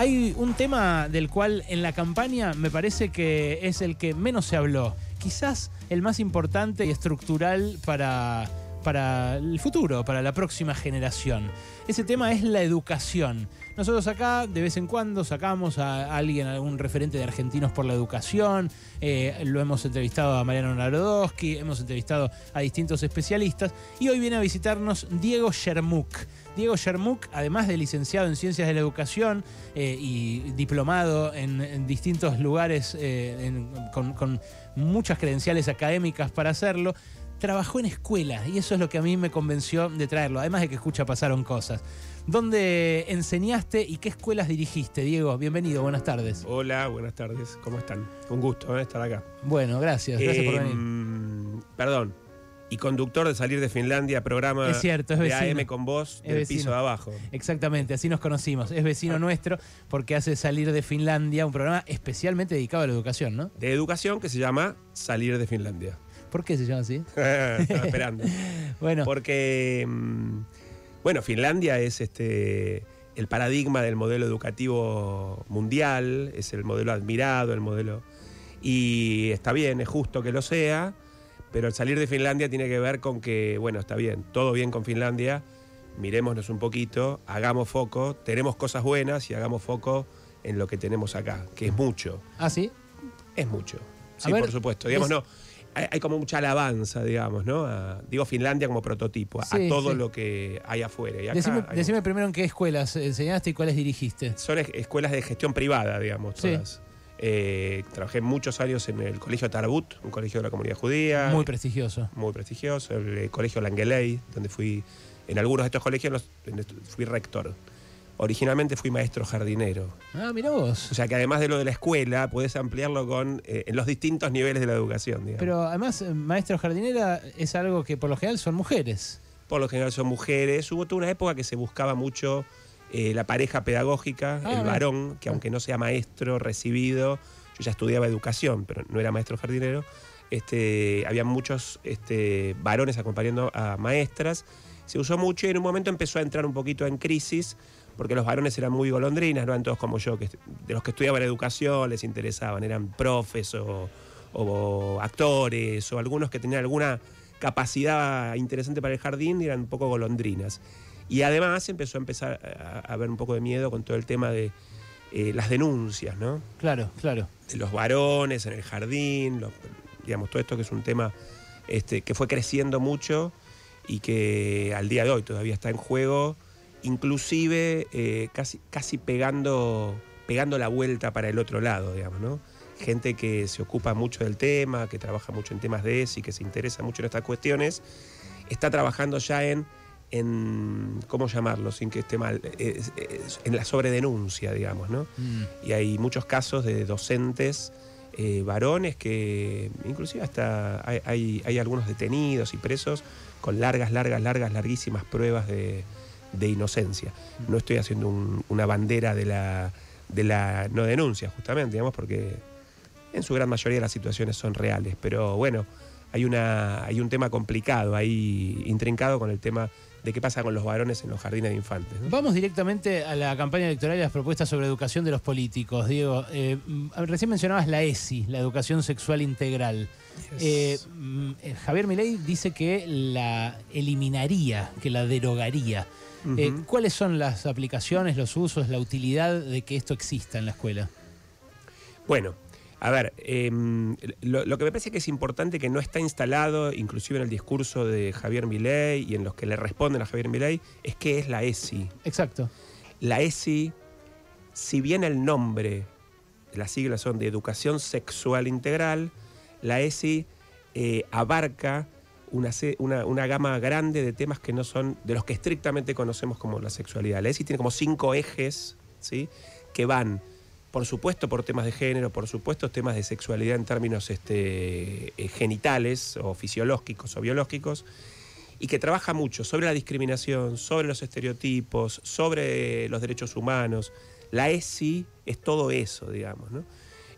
Hay un tema del cual en la campaña me parece que es el que menos se habló. Quizás el más importante y estructural para, para el futuro, para la próxima generación. Ese tema es la educación. Nosotros acá de vez en cuando sacamos a alguien, a algún referente de Argentinos por la Educación, eh, lo hemos entrevistado a Mariano Narodowski, hemos entrevistado a distintos especialistas y hoy viene a visitarnos Diego Shermuk. Diego Shermuk, además de licenciado en Ciencias de la Educación eh, y diplomado en, distintos lugares eh, con, con muchas credenciales académicas para hacerlo, trabajó en escuela y eso es lo que a mí me convenció de traerlo, además de que escucha pasaron cosas. ¿Dónde enseñaste y qué escuelas dirigiste, Diego? Bienvenido, buenas tardes. Hola, buenas tardes, ¿cómo están? Un gusto ¿eh? estar acá. Bueno, gracias, gracias por venir. Em, perdón, y conductor de Salir de Finlandia, programa es cierto, es de AM con vos del piso de abajo. Exactamente, así nos conocimos. Es vecino ah. nuestro porque hace Salir de Finlandia, un programa especialmente dedicado a la educación, ¿no? De educación que se llama Salir de Finlandia. ¿Por qué se llama así? Estaba esperando. bueno. Porque, mm, bueno, Finlandia es este el paradigma del modelo educativo mundial, es el modelo admirado, el modelo... Y está bien, es justo que lo sea, pero el salir de Finlandia tiene que ver con que, bueno, está bien, todo bien con Finlandia, mirémonos un poquito, hagamos foco, tenemos cosas buenas y hagamos foco en lo que tenemos acá, que es mucho. ¿Ah, sí? Es mucho. Sí, por supuesto. Digamos, no hay, como mucha alabanza, digamos, ¿no? digo Finlandia como prototipo, a todo lo que hay afuera. Y decime, primero en qué escuelas enseñaste y cuáles dirigiste. Son escuelas de gestión privada, digamos, todas. Eh, trabajé muchos años en el Colegio Tarbut, un colegio de la comunidad judía. Muy prestigioso. Muy prestigioso. El, el Colegio Langeley, donde fui, en algunos de estos colegios fui rector. Originalmente fui maestro jardinero. Ah, mira vos. O sea que además de lo de la escuela, puedes ampliarlo con eh, en los distintos niveles de la educación. Pero además, eh, maestro jardinera es algo que por lo general son mujeres. Por lo general son mujeres. Hubo toda una época que se buscaba mucho eh, la pareja pedagógica, ah, el varón, que aunque no sea maestro recibido, yo ya estudiaba educación, pero no era maestro jardinero. Este, había muchos este, varones acompañando a maestras. Se usó mucho y en un momento empezó a entrar un poquito en crisis porque los varones eran muy golondrinas, no eran todos como yo, que de los que estudiaban educación les interesaban, eran profes o, actores o algunos que tenían alguna capacidad interesante para el jardín y eran un poco golondrinas. Y además empezó a empezar a, haber un poco de miedo con todo el tema de eh, las denuncias, ¿no? Claro, claro. De los varones en el jardín, digamos, todo esto que es un tema este, que fue creciendo mucho y que al día de hoy todavía está en juego inclusive eh, casi, casi pegando, pegando la vuelta para el otro lado, digamos, ¿no? Gente que se ocupa mucho del tema, que trabaja mucho en temas de ESI, que se interesa mucho en estas cuestiones, está trabajando ya en, en ¿cómo llamarlo? Sin que esté mal, en la sobredenuncia, digamos, ¿no? Mm. Y hay muchos casos de docentes eh, varones que inclusive hasta hay, hay algunos detenidos y presos con largas, largas, largas, larguísimas pruebas de, de inocencia. No estoy haciendo una bandera de la, de la no denuncia, justamente, digamos, porque en su gran mayoría las situaciones son reales. Pero bueno, hay, una, hay un tema complicado ahí, intrincado con el tema de qué pasa con los varones en los jardines de infantes. Vamos directamente a la campaña electoral y las propuestas sobre educación de los políticos. Diego, eh, recién mencionabas la ESI, la educación sexual integral. Eh, mm, eh, Javier Milei dice que la eliminaría, que la derogaría. Eh, ¿Cuáles son las aplicaciones, los usos, la utilidad de que esto exista en la escuela? Bueno, a ver, em, lo, que me parece que es importante que no está instalado, inclusive en el discurso de Javier Milei y en los que le responden a Javier Milei, es que es la ESI. Exacto. La ESI, si bien el nombre, las siglas son de Educación Sexual Integral, la ESI eh, abarca una, una, gama grande de temas que no son de los que estrictamente conocemos como la sexualidad. La ESI tiene como cinco ejes ¿sí? que van, por supuesto, por temas de género, por supuesto, temas de sexualidad en términos este, eh, genitales o fisiológicos o biológicos, y que trabaja mucho sobre la discriminación, sobre los estereotipos, sobre los derechos humanos. La ESI es todo eso, digamos. ¿no?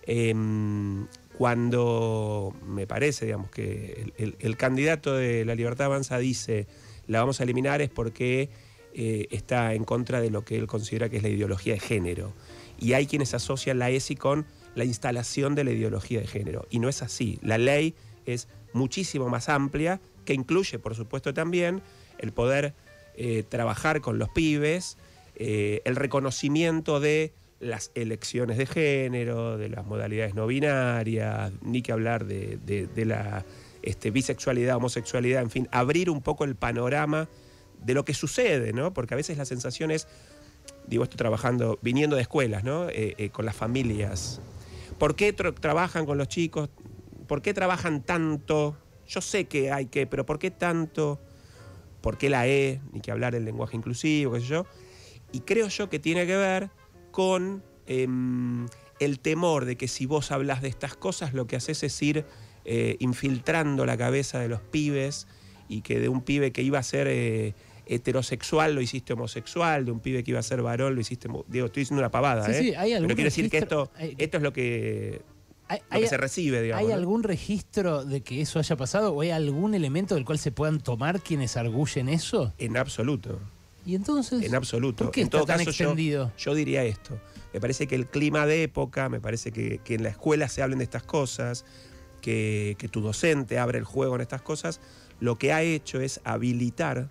Em, cuando me parece, digamos, que el, candidato de la Libertad Avanza dice la vamos a eliminar es porque eh, está en contra de lo que él considera que es la ideología de género. y hay quienes asocian la ESI con la instalación de la ideología de género. Y no es así. La ley es muchísimo más amplia, que incluye, por supuesto, también el poder eh, trabajar con los pibes, eh, el reconocimiento de las elecciones de género, de las modalidades no binarias, ni que hablar de, la este, bisexualidad, homosexualidad, en fin, abrir un poco el panorama de lo que sucede, ¿no? Porque a veces la sensación es, digo esto trabajando, viniendo de escuelas, ¿no? Eh, con las familias. ¿Por qué trabajan con los chicos? ¿Por qué trabajan tanto? Yo sé que hay que, pero ¿por qué tanto? ¿Por qué la E? Ni que hablar del lenguaje inclusivo, qué sé yo. Y creo yo que tiene que ver con em, el temor de que si vos hablas de estas cosas, lo que haces es ir eh, infiltrando la cabeza de los pibes y que de un pibe que iba a ser eh, heterosexual lo hiciste homosexual, de un pibe que iba a ser varón lo hiciste. Digo, estoy diciendo una pavada, ¿eh? Sí, hay Pero quiero decir que esto, esto es lo que hay, se recibe, digamos. ¿Hay algún registro de que eso haya pasado o hay algún elemento del cual se puedan tomar quienes arguyen eso? En absoluto. ¿Y entonces? En absoluto. ¿Por qué en todo caso, extendido? Yo, diría esto. Me parece que el clima de época, me parece que, en la escuela se hablen de estas cosas, que, que tu docente abre el juego en estas cosas, lo que ha hecho es habilitar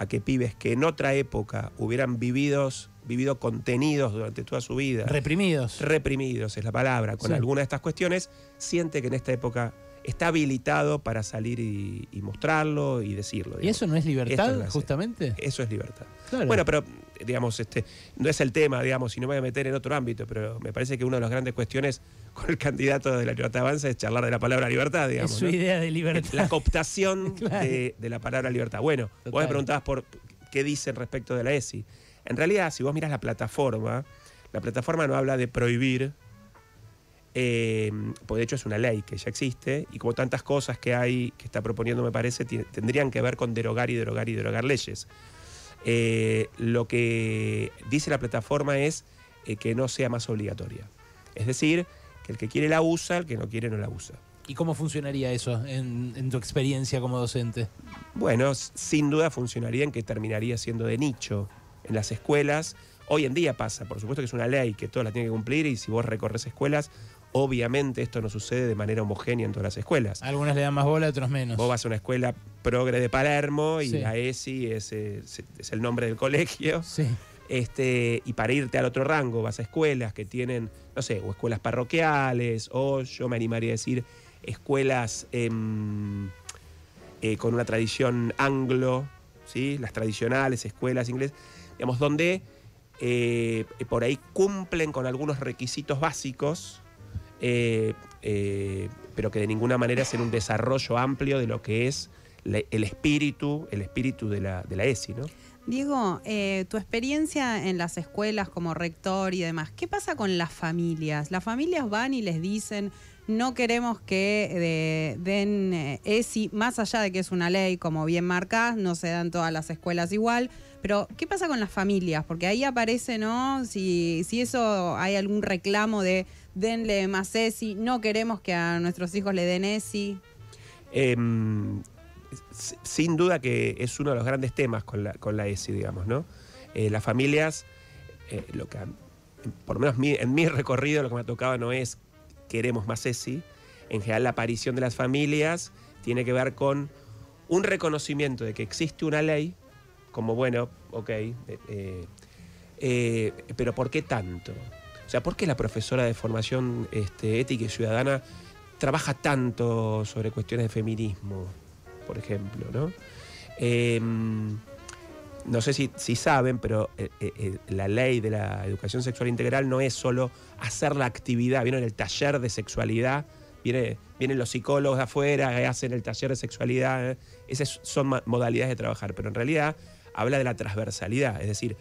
a que pibes que en otra época hubieran vividos vivido contenidos durante toda su vida. Reprimidos. Reprimidos es la palabra, con alguna de estas cuestiones, siente que en esta época está habilitado para salir y, mostrarlo y decirlo. ¿Y eso no es libertad, justamente? Eso es libertad. Bueno, pero, digamos, este, no es el tema, digamos, y no me voy a meter en otro ámbito, pero me parece que una de las grandes cuestiones con el candidato de la Libertad Avanza es charlar de la palabra libertad, digamos. Es su idea de libertad. La cooptación de, la palabra libertad. Bueno, vos me preguntabas por qué dicen respecto de la ESI. En realidad, si vos miras la plataforma, la plataforma no habla de prohibir, eh, porque de hecho es una ley que ya existe, y como tantas cosas que hay, que está proponiendo, me parece, tendrían que ver con derogar y derogar y derogar leyes. Eh, lo que dice la plataforma es eh, que no sea más obligatoria. Es decir, que el que quiere la usa, el que no quiere no la usa. ¿Y cómo funcionaría eso en, tu experiencia como docente? Bueno, sin duda funcionaría en que terminaría siendo de nicho en las escuelas. Hoy en día pasa, por supuesto que es una ley que todas la tienen que cumplir y si vos recorres escuelas, obviamente esto no sucede de manera homogénea en todas las escuelas. Algunas le dan más bola, otros menos. Vos vas a una escuela progre de Palermo y la ESI es, es, el nombre del colegio. Sí. Este, y para irte al otro rango vas a escuelas que tienen, no sé, o escuelas parroquiales, o yo me animaría a decir escuelas em, eh, con una tradición anglo, ¿sí? las tradicionales escuelas inglesas digamos, donde eh, por ahí cumplen con algunos requisitos básicos, eh, eh, pero que de ninguna manera hacen un desarrollo amplio de lo que es el espíritu, el espíritu de la, de la ESI, ¿no? Diego, tu experiencia en las escuelas como rector y demás, ¿qué pasa con las familias? Las familias van y les dicen, no queremos que den ESI, más allá de que es una ley, como bien marcas, no se dan todas las escuelas igual, pero, ¿qué pasa con las familias? Porque ahí aparece, ¿no? Si, si eso hay algún reclamo de denle más ESI, no queremos que a nuestros hijos le den ESI. Em, sin duda que es uno de los grandes temas con la, ESI, digamos, ¿no? Eh, las familias, eh, lo que, por lo menos en mi recorrido, lo que me ha tocado no es queremos más ESI. En general, la aparición de las familias tiene que ver con un reconocimiento de que existe una ley como bueno, ok, eh, pero ¿por qué tanto? O sea, ¿por qué la profesora de formación este, ética y ciudadana trabaja tanto sobre cuestiones de feminismo, por ejemplo? ¿no? Em, no sé si, saben, pero la ley de la educación sexual integral no es solo hacer la actividad, viene en el taller de sexualidad, viene, vienen los psicólogos de afuera, hacen el taller de sexualidad, esas son modalidades de trabajar, pero en realidad habla de la transversalidad, es decir,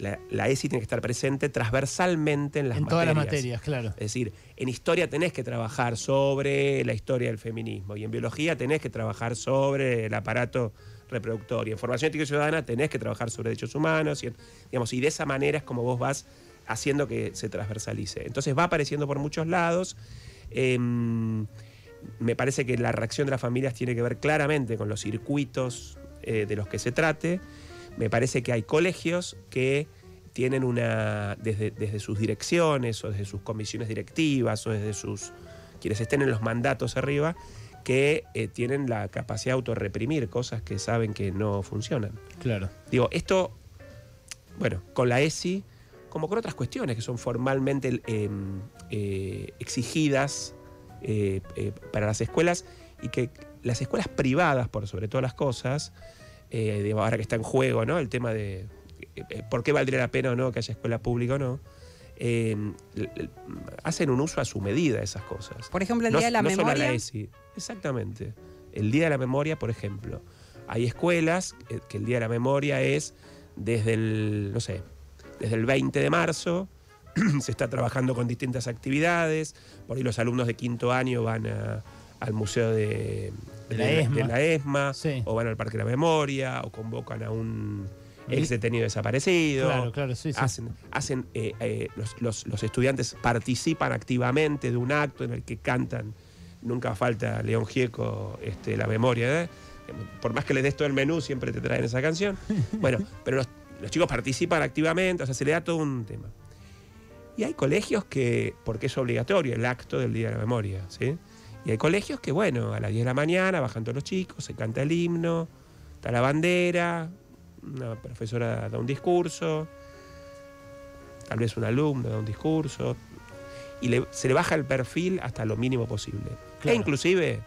la, ESI tiene que estar presente transversalmente en las en materias. todas las materias, claro. Es decir, en historia tenés que trabajar sobre la historia del feminismo y en biología tenés que trabajar sobre el aparato reproductor y en formación ética y ciudadana tenés que trabajar sobre derechos humanos y, digamos, y de esa manera es como vos vas haciendo que se transversalice. Entonces va apareciendo por muchos lados. Em, me parece que la reacción de las familias tiene que ver claramente con los circuitos eh, de los que se trate me parece que hay colegios que tienen una, desde, desde sus direcciones o desde sus comisiones directivas o desde sus, quienes estén en los mandatos arriba, que eh, tienen la capacidad de autorreprimir cosas que saben que no funcionan. Claro. Digo, esto, bueno, con la ESI, como con otras cuestiones que son formalmente eh, eh, exigidas para las escuelas y que las escuelas privadas, por sobre todas las cosas, eh, ahora que está en juego, ¿no? El tema de eh, eh, por qué valdría la pena o no que haya escuela pública o no, eh, hacen un uso a su medida de esas cosas. Por ejemplo, el No- Día de la no solo a Memoria. ESI. Exactamente. El Día de la Memoria, por ejemplo. Hay escuelas que el Día de la Memoria es desde el, no sé, desde el 20 de marzo, se está trabajando con distintas actividades, por ahí los alumnos de quinto año van a- al Museo de, De la ESMA. de la ESMA, Sí. o van al Parque de la Memoria, o convocan a un ex detenido desaparecido. Claro, claro, sí, sí. Hacen, hacen eh, eh, los, los- los estudiantes participan activamente de un acto en el que cantan, nunca falta León Gieco, este, la memoria, ¿eh? por más que les des todo el menú, siempre te traen esa canción. Bueno, pero los, los chicos participan activamente, o sea, se le da todo un tema. Y hay colegios que, porque es obligatorio el acto del Día de la Memoria, ¿sí? Y hay colegios que, bueno, a las 10 de la mañana bajan todos los chicos, se canta el himno, está la bandera, una profesora da un discurso, tal vez un alumno da un discurso, y le- se le baja el perfil hasta lo mínimo posible. Claro. E inclusive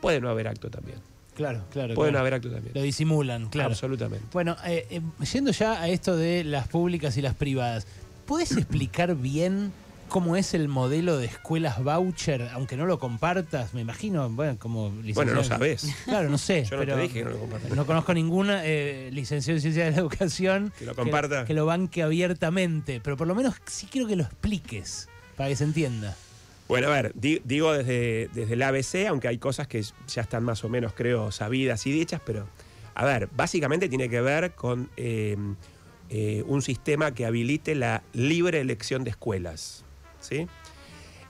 puede no haber acto también. Claro, claro. Puede no claro. haber acto también. Lo disimulan, claro. Absolutamente. Bueno, eh, eh, yendo ya a esto de las públicas y las privadas, ¿puedes explicar bien cómo es el modelo de escuelas voucher, aunque no lo compartas? Me imagino, bueno, como Bueno, licenciado- no sabés. Claro, no sé. Yo no pero te dije que no lo compartas. no conozco ninguna eh, licenciada en ciencia de la educación Que lo comparta. que, lo banque abiertamente, pero por lo menos sí quiero que lo expliques para que se entienda. Bueno, a ver, di- digo desde, desde el ABC, aunque hay cosas que ya están más o menos, creo, sabidas y dichas, pero, a ver, básicamente tiene que ver con eh, eh, un sistema que habilite la libre elección de escuelas. ¿Sí?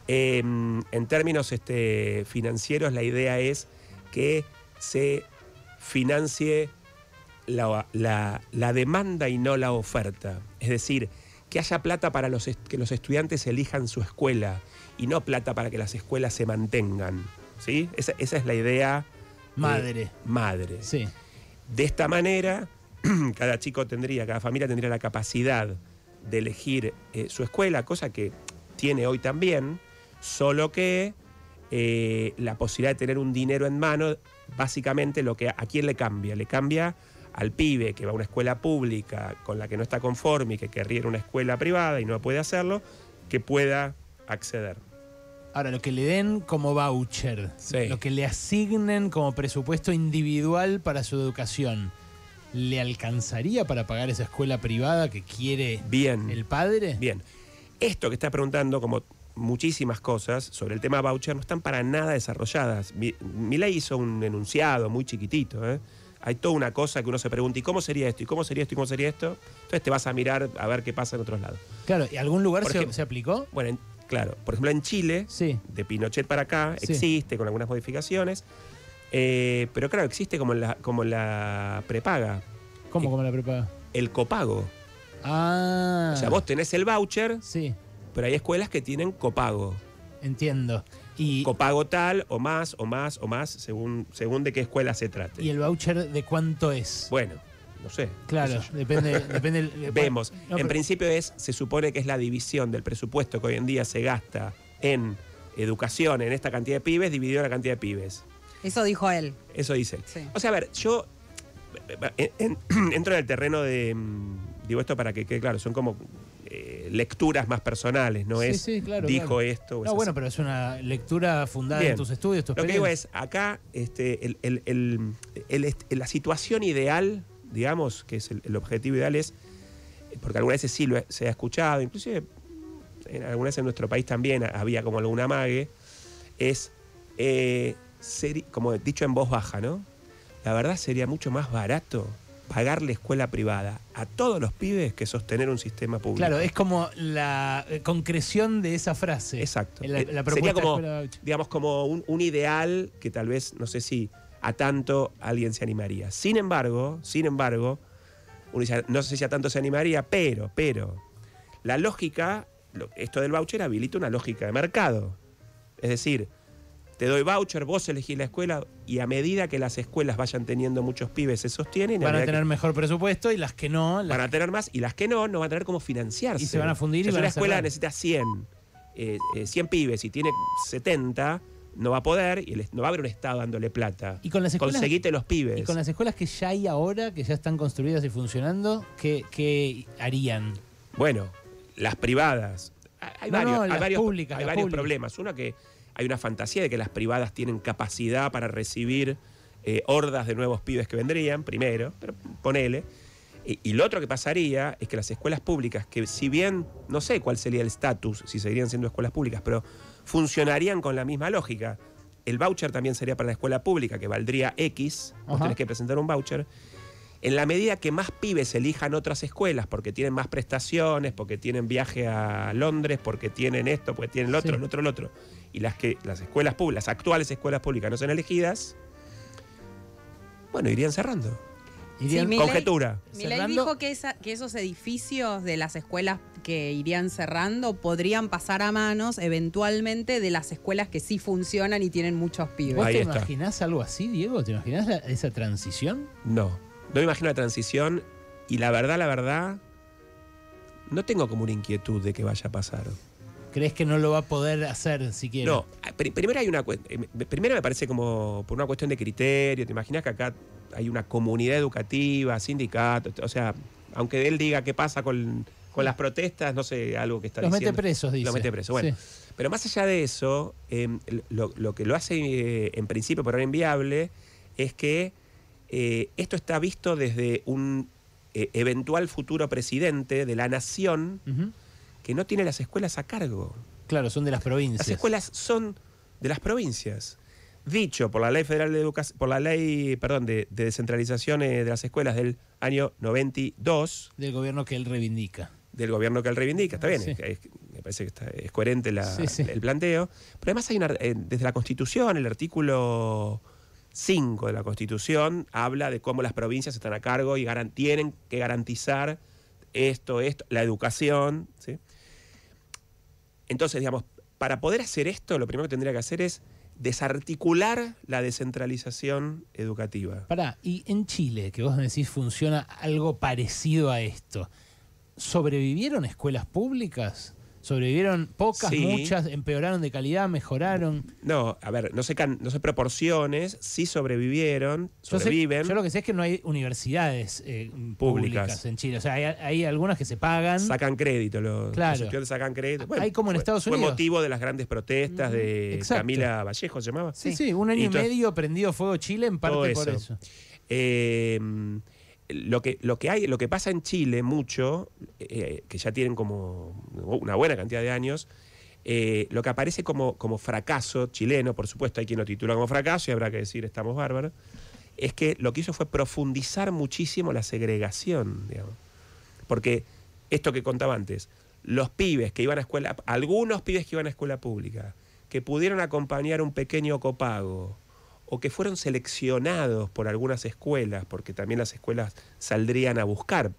Eh, en términos este, financieros, la idea es que se financie la, la- la demanda y no la oferta. Es decir, que haya plata para los que los estudiantes elijan su escuela y no plata para que las escuelas se mantengan. ¿sí? Esa, esa es la idea eh, Madre. madre. Sí. De esta manera, cada chico tendría, cada familia tendría la capacidad de elegir eh, su escuela, cosa que tiene hoy también, solo que eh, la posibilidad de tener un dinero en mano, básicamente lo que a quién le cambia, le cambia al pibe que va a una escuela pública con la que no está conforme y que querría ir a una escuela privada y no puede hacerlo, que pueda acceder. Ahora, lo que le den como voucher, Sí. lo que le asignen como presupuesto individual para su educación, ¿le alcanzaría para pagar esa escuela privada que quiere Bien. el padre? Bien, esto que está preguntando, como muchísimas cosas sobre el tema voucher, no están para nada desarrolladas. Mi, ley hizo un enunciado muy chiquitito. ¿eh? Hay toda una cosa que uno se pregunta, ¿y cómo sería esto? ¿Y cómo sería esto? ¿Y cómo sería esto? Entonces te vas a mirar a ver qué pasa en otros lados. Claro, ¿y algún lugar se, ejemplo- se aplicó? Bueno, en- claro, por ejemplo en Chile, Sí. de Pinochet para acá, Sí. existe con algunas modificaciones, eh, pero claro, existe como la, como la prepaga, ¿Cómo, Eh, como la prepaga? el copago. Ah. O sea, vos tenés el voucher, Sí, pero hay escuelas que tienen copago. entiendo. Y, copago tal o más o más o más según, según de qué escuela se trate. ¿Y el voucher de cuánto es? Bueno, no sé. claro, sé depende. depende del- Vemos. No, en pero- principio es, se supone que es la división del presupuesto que hoy en día se gasta en educación, en esta cantidad de pibes, dividido en la cantidad de pibes. Eso dijo él. Eso dice. Sí. O sea, a ver, yo en- en- entro en el terreno de. Digo esto para que quede claro, son como eh, lecturas más personales, no Sí, es sí, claro, dijo claro. esto. o No, bueno, así. pero es una lectura fundada Bien. en tus estudios, tu Lo que digo es, acá este, el- el- el- el est- la situación ideal, digamos, que es el, objetivo ideal es, porque algunas veces sí lo he- se ha escuchado, inclusive en, algunas veces en nuestro país también había como alguna mague, es, eh, seri- como dicho en voz baja, ¿no? La verdad sería mucho más barato pagarle escuela privada a todos los pibes que sostener un sistema público. Claro, es como la eh, concreción de esa frase. Exacto. La, Eh, la sería como, digamos, como un, un ideal que tal vez, no sé si a tanto alguien se animaría. Sin embargo, sin embargo, uno dice, no sé si a tanto se animaría, pero, pero, la lógica, esto del voucher habilita una lógica de mercado. Es decir, te doy voucher, vos elegís la escuela y a medida que las escuelas vayan teniendo muchos pibes se sostienen, y Van a que- tener mejor presupuesto y las que no, las- van a tener más y las que no, no van a tener cómo financiarse. Y se van a fundir y O sea, si van una a escuela cerrar. necesita 100, eh, eh, 100 pibes y tiene 70, no va a poder y no va a haber un Estado dándole plata. Y con las escuelas- Conseguite los pibes. y con las escuelas que ya hay ahora, que ya están construidas y funcionando, ¿qué, qué harían? Bueno, las privadas. Hay No, varios, no, hay varios, públicas, hay varios problemas. Uno que hay una fantasía de que las privadas tienen capacidad para recibir eh, hordas de nuevos pibes que vendrían, primero, pero ponele. Y, y lo otro que pasaría es que las escuelas públicas, que si bien no sé cuál sería el estatus, si seguirían siendo escuelas públicas, pero funcionarían con la misma lógica. El voucher también sería para la escuela pública, que valdría X, vos tenés que presentar un voucher. En la medida que más pibes elijan otras escuelas porque tienen más prestaciones, porque tienen viaje a Londres, porque tienen esto, porque tienen lo otro, Sí. lo otro, lo otro, y las que las escuelas públicas, las actuales escuelas públicas no son elegidas, bueno, irían cerrando. Irían- Sí, Conjetura. Cerrando- dijo que, esa- que esos edificios de las escuelas que irían cerrando podrían pasar a manos eventualmente de las escuelas que sí funcionan y tienen muchos pibes. ¿Vos Ahí te está. imaginás algo así, Diego? ¿Te imaginás la- esa transición? No, no me imagino la transición y la verdad, la verdad, no tengo como una inquietud de que vaya a pasar. ¿Crees que no lo va a poder hacer siquiera? No, pri- primero hay una eh, me- primero me parece como por una cuestión de criterio. ¿Te imaginas que acá hay una comunidad educativa, sindicatos? O sea, aunque él diga qué pasa con, con las protestas, no sé, algo que está Los mete diciendo. presos, dice. Los mete presos, bueno. Sí. Pero más allá de eso, eh, lo, lo que lo hace eh, en principio por ahora inviable es que eh, esto está visto desde un eh, eventual futuro presidente de la nación que no tiene las escuelas a cargo. Claro, son de las provincias. Las escuelas son de las provincias. Dicho por la ley federal de educación, por la ley, perdón, de, de descentralización eh, de las escuelas del año 92 Del gobierno que él reivindica. del gobierno que él reivindica, está bien, Sí. es- es- me parece que está- es coherente la- Sí, sí. el planteo, pero además hay una, desde la Constitución, el artículo 5 de la Constitución habla de cómo las provincias están a cargo y tienen que garantizar esto, esto, la educación, ¿sí? Entonces, digamos, para poder hacer esto, lo primero que tendría que hacer es desarticular la descentralización educativa. Pará, y en Chile, que vos decís funciona algo parecido a esto, ¿sobrevivieron escuelas públicas? ¿Sobrevivieron pocas, Sí. muchas? ¿Empeoraron de calidad? ¿Mejoraron? No, a ver, no sé, can- no sé proporciones, sí sobrevivieron, Yo, sé- sobreviven. yo lo que sé es que no hay universidades eh, públicas. Públicas. en Chile. O sea, hay, hay algunas que se pagan. sacan crédito, los, Claro. los estudiantes sacan crédito. Hay como en fue- Estados Fue Unidos. motivo de las grandes protestas de Exacto. Camila Vallejo, ¿se llamaba? Sí, sí, un año Y medio prendido fuego Chile en parte por eso. eso. Eh, lo que, lo que hay, lo que pasa en Chile mucho, eh, que ya tienen como una buena cantidad de años, eh, lo que aparece como, como fracaso chileno, por supuesto hay quien lo titula como fracaso y habrá que decir estamos bárbaros, es que lo que hizo fue profundizar muchísimo la segregación, digamos. Porque esto que contaba antes, los pibes que iban a escuela, algunos pibes que iban a escuela pública, que pudieron acompañar un pequeño copago, o que fueron seleccionados por algunas escuelas, porque también las escuelas saldrían a buscar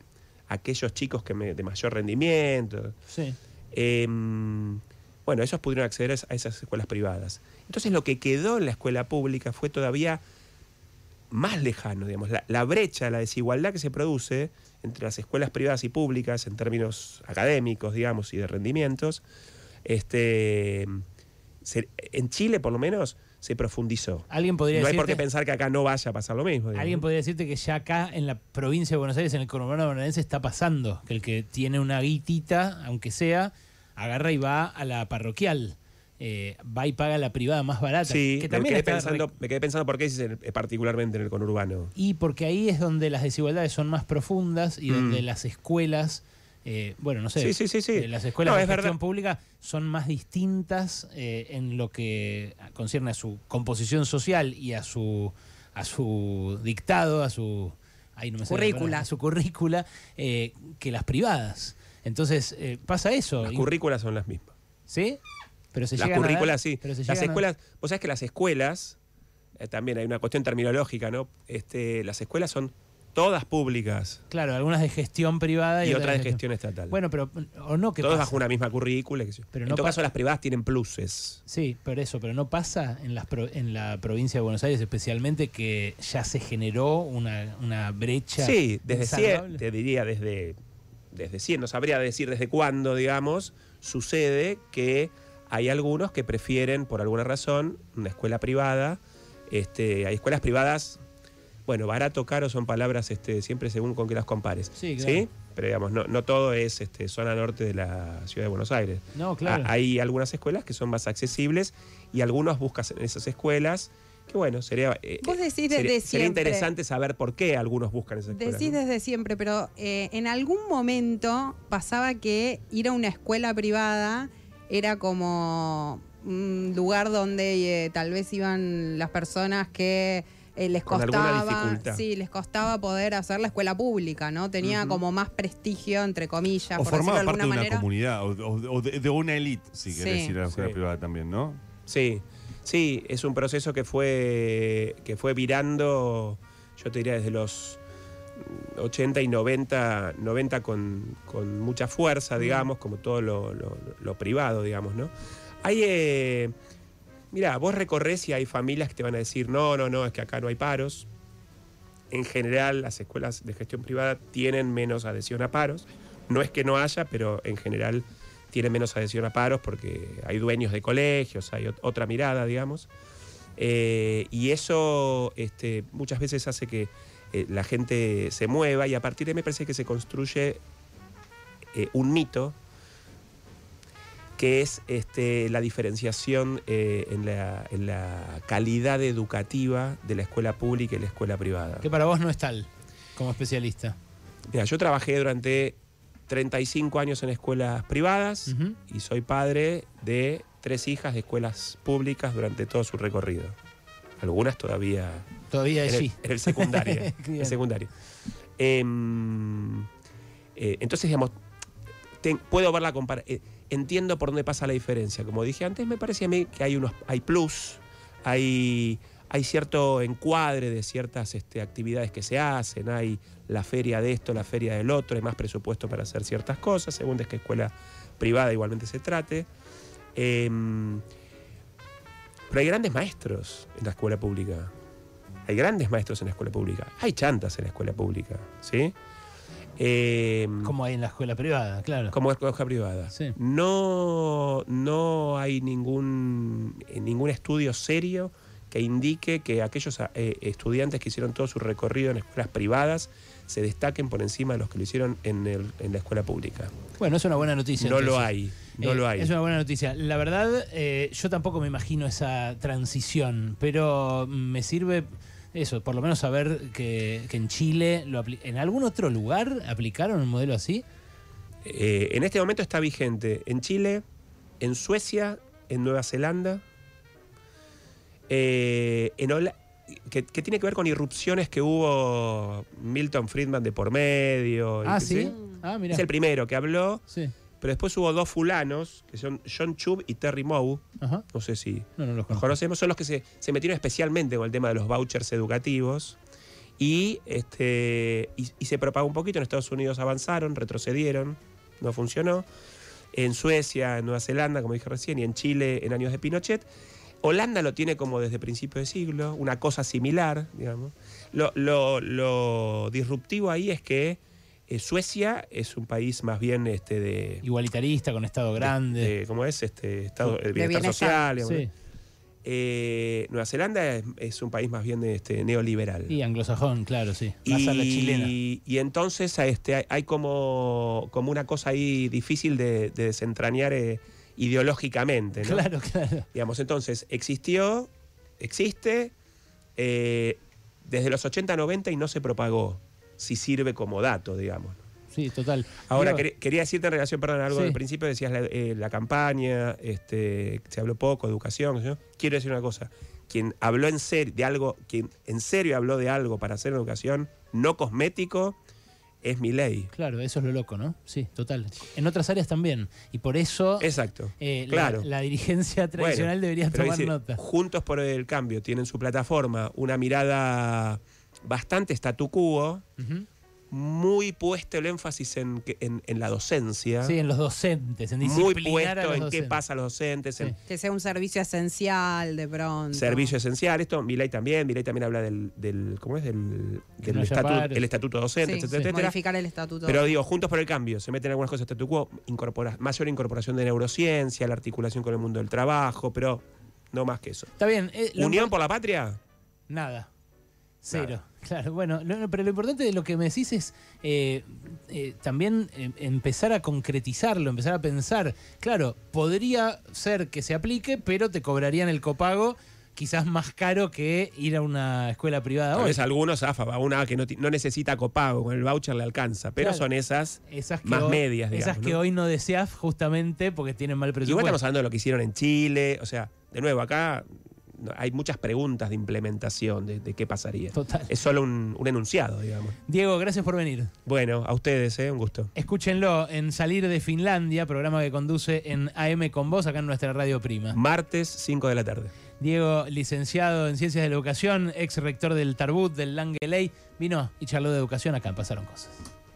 a aquellos chicos que me- de mayor rendimiento. Sí. Eh, bueno, esos pudieron acceder a es- a esas escuelas privadas. Entonces lo que quedó en la escuela pública fue todavía más lejano, digamos, la, la brecha, la desigualdad que se produce entre las escuelas privadas y públicas en términos académicos, digamos, y de rendimientos, este, se- en Chile por lo menos se profundizó. Alguien podría No hay por qué pensar que acá no vaya a pasar lo mismo. digamos. Alguien podría decirte que ya acá en la provincia de Buenos Aires, en el conurbano bonaerense, está pasando. Que el que tiene una guitita, aunque sea, agarra y va a la parroquial. Eh, va y paga la privada más barata. Sí, que me, quedé pensando, re- me quedé pensando por qué en- particularmente en el conurbano. Y porque ahí es donde las desigualdades son más profundas y Mm. donde las escuelas, eh, bueno, no sé, Sí, sí, sí, sí. eh, las escuelas No, de es gestión verdad. pública son más distintas eh, en lo que concierne a su composición social y a su a su dictado, a su ahí no me sale la Currícula. palabra, a su currícula eh, que las privadas. Entonces eh, pasa eso, Las y- currículas son las mismas. ¿sí? Pero se las currículas sí. pero se Las llegan a- escuelas, vos sabés que las escuelas, eh, también hay una cuestión terminológica, ¿no? Este, las escuelas son todas públicas Claro, algunas de gestión privada y, y otras de gestión estatal. Bueno, pero o no que Todas pasa. bajo una misma currícula. Pero en no todo caso, las privadas tienen pluses. Sí, pero eso, pero no pasa en, las pro- en la provincia de Buenos Aires especialmente que ya se generó una, una brecha. Sí, desde siempre, te diría desde, desde siempre, no sabría decir desde cuándo, digamos, sucede que hay algunos que prefieren, por alguna razón, una escuela privada. Este, hay escuelas privadas, bueno, barato, caro son palabras este, siempre según con que las compares. Sí, claro. Pero digamos, no, no todo es este, zona norte de la ciudad de Buenos Aires. No, claro. Hay algunas escuelas que son más accesibles y algunos buscas en esas escuelas que bueno, sería, eh, Vos decís sería, desde sería siempre. interesante saber por qué algunos buscan esas escuelas. Decís ¿no? desde siempre, pero eh, en algún momento pasaba que ir a una escuela privada era como un lugar donde eh, tal vez iban las personas que eh, les Con costaba, sí, les costaba poder hacer la escuela pública, ¿no? Tenía como más prestigio entre comillas, O por formaba parte de alguna una manera. comunidad, o, o- o de, de una élite, si Sí. querés ir a la escuela Sí. privada también, ¿no? Sí, sí, es un proceso que fue, que fue virando, yo te diría, desde los 80 y 90, 90 con, con mucha fuerza, digamos, como todo lo, lo- lo privado, digamos, ¿no? Hay, eh, mira, vos recorres y hay familias que te van a decir, no, no, no, es que acá no hay paros. En general, las escuelas de gestión privada tienen menos adhesión a paros. No es que no haya, pero en general tienen menos adhesión a paros porque hay dueños de colegios, hay ot- otra mirada, digamos. Eh, y eso este, muchas veces hace que eh, la gente se mueva y a partir de ahí me parece que se construye eh, un mito que es este, la diferenciación eh, en, la, en la calidad educativa de la escuela pública y la escuela privada. Que para vos no es tal, como especialista. Mira, yo trabajé durante 35 años en escuelas privadas y soy padre de tres hijas de escuelas públicas durante todo su recorrido. Algunas todavía Todavía en el, allí. en el secundario. El secundario. Em, eh, entonces, digamos, puedo ver la comparación. entiendo por dónde pasa la diferencia. Como dije antes, me parece a mí que hay unos, hay plus, hay, hay cierto encuadre de ciertas este, actividades que se hacen, hay la feria de esto, la feria del otro, hay más presupuesto para hacer ciertas cosas, según de qué escuela privada igualmente se trate. Em, pero hay grandes maestros en la escuela pública. Hay grandes maestros en la escuela pública. Hay chantas en la escuela pública, ¿sí? Em, Como hay en la escuela privada, claro. como escuela privada. Sí. No, no hay ningún, eh, ningún estudio serio que indique que aquellos eh, estudiantes que hicieron todo su recorrido en escuelas privadas se destaquen por encima de los que lo hicieron en, el- en la escuela pública. Bueno, es una buena noticia. No lo hay, no Eh, lo hay. Es una buena noticia. La verdad, eh, yo tampoco me imagino esa transición, pero me sirve eso, por lo menos saber que, que en Chile, lo ¿en algún otro lugar aplicaron un modelo así? Eh, en este momento está vigente en Chile, en Suecia, en Nueva Zelanda, eh, en Hola- que, que tiene que ver con irrupciones que hubo Milton Friedman de por medio. Ah, que sí. Ah, mira. Es el primero que habló, Sí. Pero después hubo dos fulanos, que son John Chubb y Terry Moe, Ajá. no sé si No, no los conocemos, son los que se, se metieron especialmente con el tema de los vouchers educativos. Y, este, y, y se propagó un poquito. En Estados Unidos avanzaron, retrocedieron, no funcionó. En Suecia, en Nueva Zelanda, como dije recién, y en Chile en años de Pinochet. Holanda lo tiene como desde principios de siglo, una cosa similar, digamos. Lo, lo- lo disruptivo ahí es que eh, Suecia es un país más bien este, de, Igualitarista, con Estado grande. de- ¿cómo es? Este, estado, el De bienestar, bienestar. social. Eh, Nueva Zelanda es, es un país más bien este, neoliberal. Y anglosajón, claro, sí. Más a la chilena. Y, y entonces este, hay, hay como, como una cosa ahí difícil de, de desentrañar eh, ideológicamente. ¿no? Claro, claro. Digamos, entonces, existió, existe eh, desde los 80, 90 y no se propagó, si sirve como dato, digamos. Sí, total. Ahora, quería decirte en relación, perdón, algo Sí. del principio, decías la, eh, la campaña, este, se habló poco, educación, quiero decir una cosa, quien habló en serio de algo, quien en serio habló de algo para hacer educación no cosmético, es mi ley. Claro, eso es lo loco, ¿no? Sí, total. En otras áreas también. Y por eso Exacto. eh, la- claro. la, dirigencia tradicional Bueno, debería tomar nota. Juntos por el cambio tienen su plataforma una mirada bastante statu quo, muy puesto el énfasis en, que- en, en la docencia, Sí, en los docentes, en muy a puesto los en qué pasa a los docentes, en. Que sea un servicio esencial de pronto. servicio esencial. Esto, Milay también, Milay también habla del, del ¿cómo es? Del, del no haya estatu- paros. el estatuto docente, Sí, etcétera, etcétera. Modificar el estatuto. Pero digo, juntos por el cambio, se meten algunas cosas statu quo, incorpora, mayor incorporación de neurociencia, la articulación con el mundo del trabajo, pero no más que eso. Está bien. eh, ¿Unión por la patria? Nada. Cero. Claro, bueno, no, no, pero lo importante de lo que me decís es eh, eh, también eh, empezar a concretizarlo, empezar a pensar. Claro, podría ser que se aplique, pero te cobrarían el copago quizás más caro que ir a una escuela privada Tal hoy. vez algunos AFA, va una que no, no necesita copago, con el voucher le alcanza, pero Claro. son esas Esas que más hoy, medias, digamos. Esas que ¿no? hoy no deseas justamente porque tienen mal Igual presupuesto. estamos hablando de lo que hicieron en Chile, o sea, de nuevo, acá hay muchas preguntas de implementación, de, de qué pasaría. Total. Es solo un, un enunciado, digamos. Diego, gracias por venir. Bueno, a ustedes, ¿eh? un gusto. Escúchenlo en Salir de Finlandia, programa que conduce en AM con vos acá en nuestra radio prima. Martes, 5 de la tarde. Diego, licenciado en Ciencias de la Educación, ex rector del Tarbut, del Langeley, vino y charló de educación acá, pasaron cosas.